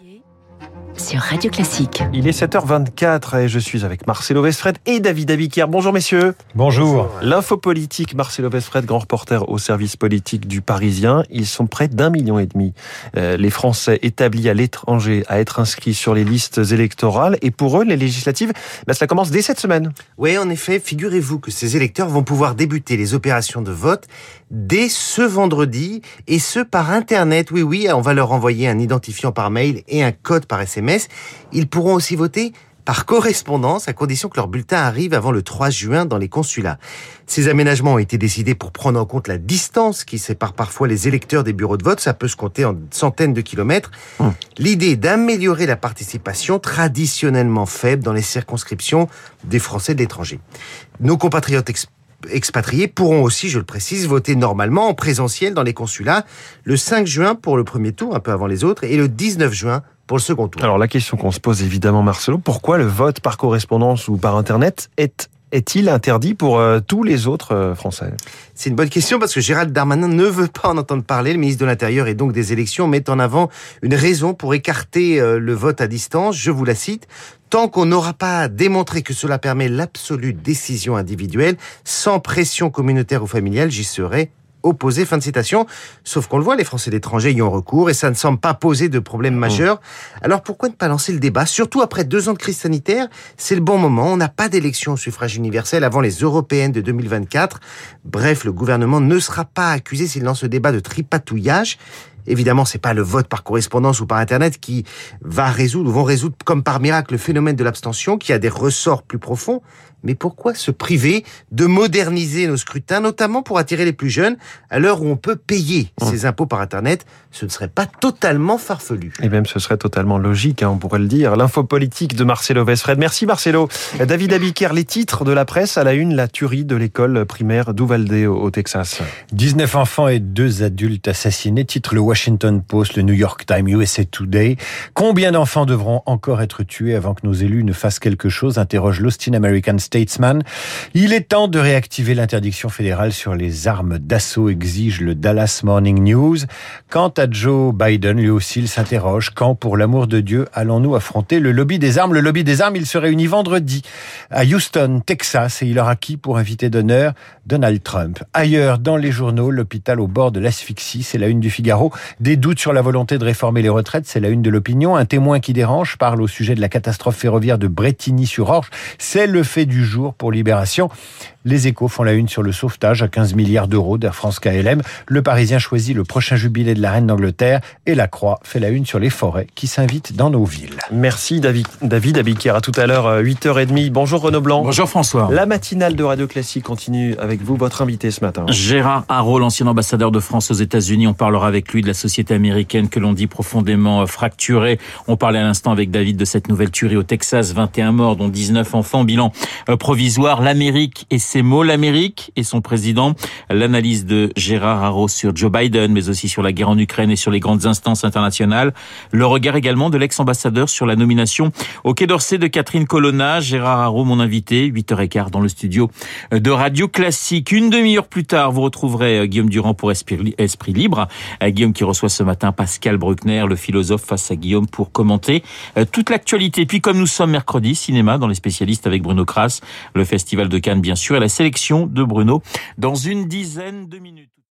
也。Sur Radio Classique. Il est 7h24 et je suis avec Marcelo Vesfred et David Abiquière. Bonjour messieurs. Bonjour. L'info politique, Marcelo Vesfred, grand reporter au service politique du Parisien. Ils sont près d'un million et demi. Euh, les Français établis à l'étranger à être inscrits sur les listes électorales. Et pour eux, les législatives, bah, cela commence dès cette semaine. Oui, en effet, figurez-vous que ces électeurs vont pouvoir débuter les opérations de vote dès ce vendredi et ce par Internet. Oui, oui, on va leur envoyer un identifiant par mail et un code par SMS. Ils pourront aussi voter par correspondance à condition que leur bulletin arrive avant le 3 juin dans les consulats. Ces aménagements ont été décidés pour prendre en compte la distance qui sépare parfois les électeurs des bureaux de vote. Ça peut se compter en centaines de kilomètres. Hum. L'idée d'améliorer la participation traditionnellement faible dans les circonscriptions des Français de l'étranger. Nos compatriotes expatriés pourront aussi, je le précise, voter normalement en présentiel dans les consulats le 5 juin pour le premier tour, un peu avant les autres, et le 19 juin pour le second tour. Alors la question qu'on se pose évidemment, Marcelo, pourquoi le vote par correspondance ou par Internet est est-il interdit pour euh, tous les autres euh, Français? C'est une bonne question parce que Gérald Darmanin ne veut pas en entendre parler. Le ministre de l'Intérieur et donc des élections met en avant une raison pour écarter euh, le vote à distance. Je vous la cite. Tant qu'on n'aura pas démontré que cela permet l'absolue décision individuelle, sans pression communautaire ou familiale, j'y serai opposé. Fin de citation. Sauf qu'on le voit, les Français d'étranger y ont recours et ça ne semble pas poser de problème majeur. Alors pourquoi ne pas lancer le débat Surtout après deux ans de crise sanitaire, c'est le bon moment. On n'a pas d'élection au suffrage universel avant les européennes de 2024. Bref, le gouvernement ne sera pas accusé s'il lance ce débat de tripatouillage. Évidemment, c'est pas le vote par correspondance ou par internet qui va résoudre ou vont résoudre comme par miracle le phénomène de l'abstention qui a des ressorts plus profonds. Mais pourquoi se priver de moderniser nos scrutins, notamment pour attirer les plus jeunes, à l'heure où on peut payer mmh. ses impôts par Internet? Ce ne serait pas totalement farfelu. Et même ce serait totalement logique, hein, on pourrait le dire. L'info politique de Marcelo Vesfred. Merci Marcelo. David Abiker, les titres de la presse à la une, la tuerie de l'école primaire d'Uvalde au Texas. 19 enfants et deux adultes assassinés, titre le Washington Post, le New York Times, USA Today. Combien d'enfants devront encore être tués avant que nos élus ne fassent quelque chose? Interroge l'Austin American Statesman. Il est temps de réactiver l'interdiction fédérale sur les armes d'assaut, exige le Dallas Morning News. Quant à Joe Biden, lui aussi, il s'interroge. Quand, pour l'amour de Dieu, allons-nous affronter le lobby des armes? Le lobby des armes, il se réunit vendredi à Houston, Texas, et il aura qui pour invité d'honneur? Donald Trump. Ailleurs, dans les journaux, l'hôpital au bord de l'asphyxie, c'est la une du Figaro. Des doutes sur la volonté de réformer les retraites, c'est la une de l'opinion. Un témoin qui dérange parle au sujet de la catastrophe ferroviaire de Bretigny-sur-Orge. C'est le fait du jour pour Libération. Les échos font la une sur le sauvetage à 15 milliards d'euros d'Air France KLM. Le Parisien choisit le prochain jubilé de la reine d'Angleterre et la Croix fait la une sur les forêts qui s'invitent dans nos villes. Merci David, David Abiquière. À tout à l'heure, 8h30. Bonjour Renaud Blanc. Bonjour François. La matinale de Radio Classique continue avec vous, votre invité ce matin. Gérard Haro, l'ancien ambassadeur de France aux États-Unis. On parlera avec lui de la société américaine que l'on dit profondément euh, fracturée. On parlait à l'instant avec David de cette nouvelle tuerie au Texas. 21 morts, dont 19 enfants. Bilan euh, provisoire. L'Amérique et ses mots. L'Amérique et son président. L'analyse de Gérard Haro sur Joe Biden, mais aussi sur la guerre en Ukraine et sur les grandes instances internationales. Le regard également de l'ex-ambassadeur sur la nomination au Quai d'Orsay de Catherine Colonna. Gérard Haro, mon invité, 8h15 dans le studio de Radio Classique. Une demi-heure plus tard, vous retrouverez euh, Guillaume Durand pour Esprit, Libre. Euh, Guillaume qui reçoit ce matin Pascal Bruckner, le philosophe, face à Guillaume pour commenter euh, toute l'actualité. Puis comme nous sommes mercredi, cinéma dans les spécialistes avec Bruno Kras, le Festival de Cannes bien sûr, et la sélection de Bruno dans une dizaine de minutes.